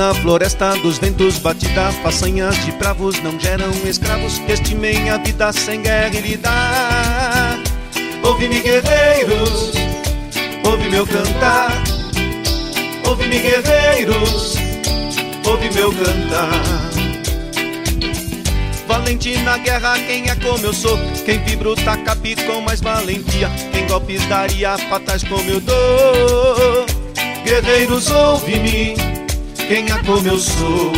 Na floresta dos ventos batidas, façanhas de bravos não geram escravos que estimem a vida sem guerra e lidar. Ouve-me, guerreiros, ouve meu cantar. Ouve-me, guerreiros, ouve meu cantar. Valente na guerra, quem é como eu sou? Quem vibra o com mais valentia? Quem golpes daria patas como eu dou? Guerreiros, ouve-me, quem é como eu sou?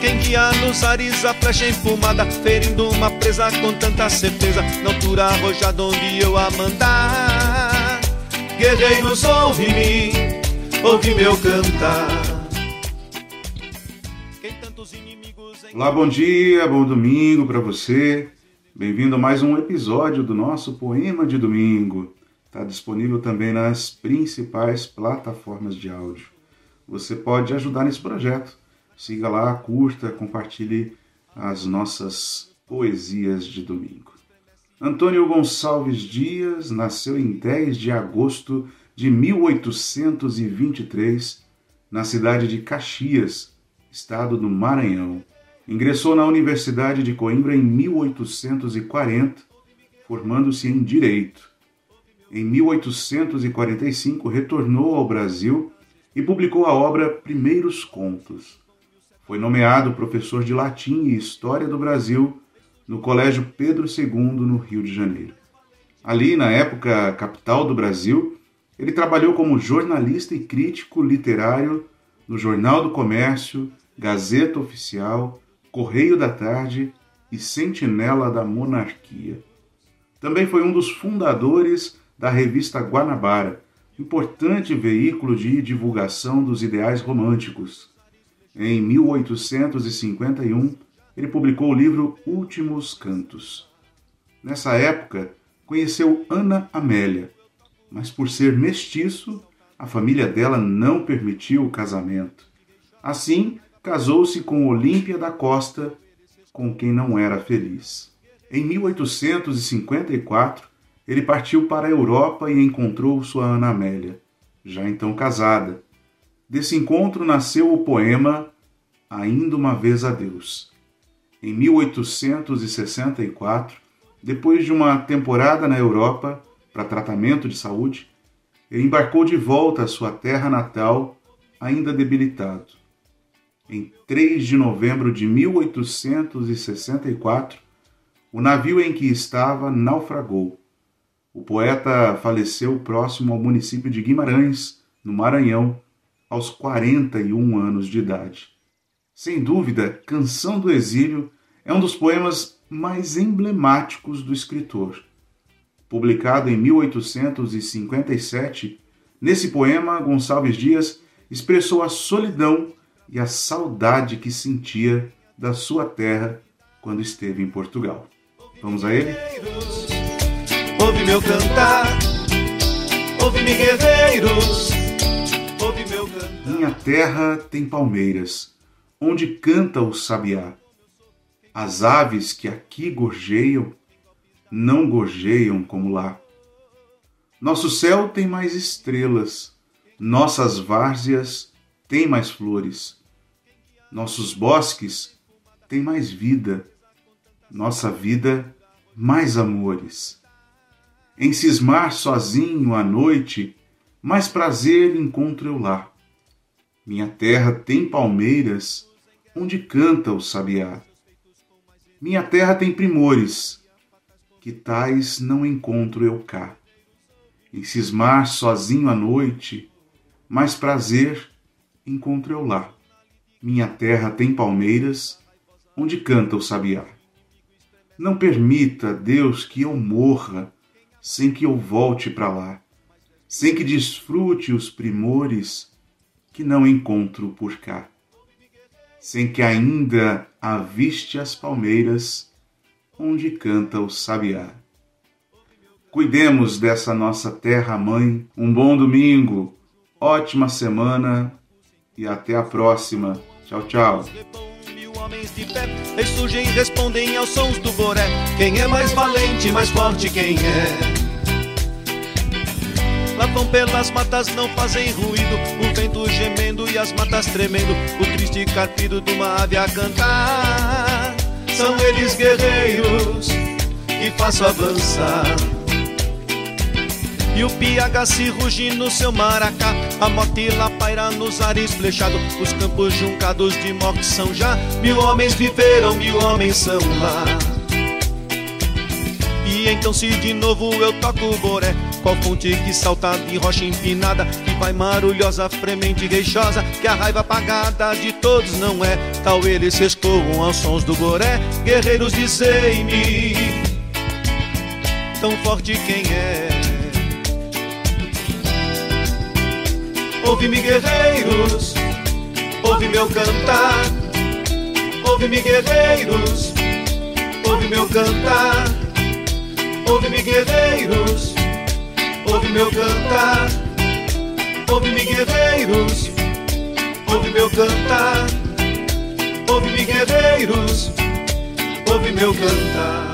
Quem guia nos ares a flecha empumada, ferindo uma presa com tanta certeza, na altura arrojada onde eu a mandar. Guerreiros, ouve-me, ouve meu cantar. Olá, bom dia, bom domingo para você. Bem-vindo a mais um episódio do nosso Poema de Domingo. Está disponível também nas principais plataformas de áudio. Você pode ajudar nesse projeto. Siga lá, curta, compartilhe as nossas poesias de domingo. Antônio Gonçalves Dias nasceu em 10 de agosto de 1823, na cidade de Caxias, estado do Maranhão. Ingressou na Universidade de Coimbra em 1840, formando-se em Direito. Em 1845, retornou ao Brasil e publicou a obra Primeiros Contos. Foi nomeado professor de Latim e História do Brasil no Colégio Pedro II, no Rio de Janeiro. Ali, na época capital do Brasil, ele trabalhou como jornalista e crítico literário no Jornal do Comércio, Gazeta Oficial, Correio da Tarde e Sentinela da Monarquia. Também foi um dos fundadores da revista Guanabara, importante veículo de divulgação dos ideais românticos. Em 1851, ele publicou o livro Últimos Cantos. Nessa época, conheceu Ana Amélia, mas por ser mestiço, a família dela não permitiu o casamento. Assim, casou-se com Olímpia da Costa, com quem não era feliz. Em 1854, ele partiu para a Europa e encontrou sua Ana Amélia, já então casada. Desse encontro nasceu o poema Ainda uma vez a Deus. Em 1864, depois de uma temporada na Europa para tratamento de saúde, ele embarcou de volta à sua terra natal, ainda debilitado em 3 de novembro de 1864, o navio em que estava naufragou. O poeta faleceu próximo ao município de Guimarães, no Maranhão, aos 41 anos de idade. Sem dúvida, Canção do Exílio é um dos poemas mais emblemáticos do escritor. Publicado em 1857, nesse poema, Gonçalves Dias expressou a solidão e a saudade que sentia da sua terra quando esteve em Portugal. Vamos a ele? Ouve meu cantar, ouve-me guerreiros, ouve meu cantar. Minha terra tem palmeiras, onde canta o sabiá. As aves que aqui gorjeiam, não gorjeiam como lá. Nosso céu tem mais estrelas, nossas várzeas têm mais flores nossos bosques têm mais vida, nossa vida mais amores. Em cismar sozinho à noite, mais prazer encontro eu lá. Minha terra tem palmeiras, onde canta o sabiá. Minha terra tem primores, que tais não encontro eu cá. Em cismar sozinho à noite, mais prazer encontro eu lá. Minha terra tem palmeiras, onde canta o sabiá. Não permita, Deus, que eu morra sem que eu volte para lá, sem que desfrute os primores que não encontro por cá, sem que ainda aviste as palmeiras onde canta o sabiá. Cuidemos dessa nossa terra mãe. Um bom domingo, ótima semana e até a próxima. Tchau, tchau. Homens de pé ressurgem e respondem aos sons do boré. Quem é mais valente, mais forte, quem é? Lá vão pelas matas, não fazem ruído. O vento gemendo e as matas tremendo. O triste carpido de uma ave a cantar. São eles guerreiros que faço avançar. E o piaga se ruge no seu maracá. A morte lá paira nos ares flechados. Os campos juncados de morte são já. Mil homens viveram, mil homens são lá. E então se de novo eu toco o boré Qual fonte que salta de rocha empinada Que vai marulhosa, fremente queixosa Que a raiva apagada de todos não é. Tal eles se escoam aos sons do boré Guerreiros dizei-me Tão forte quem é Ouve-me, guerreiros, ouve meu cantar. Ouve-me, guerreiros, ouve meu cantar. Ouve-me, guerreiros, ouve meu cantar. Ouve-me, guerreiros, ouve meu cantar. Ouve-me, guerreiros, ouve meu cantar.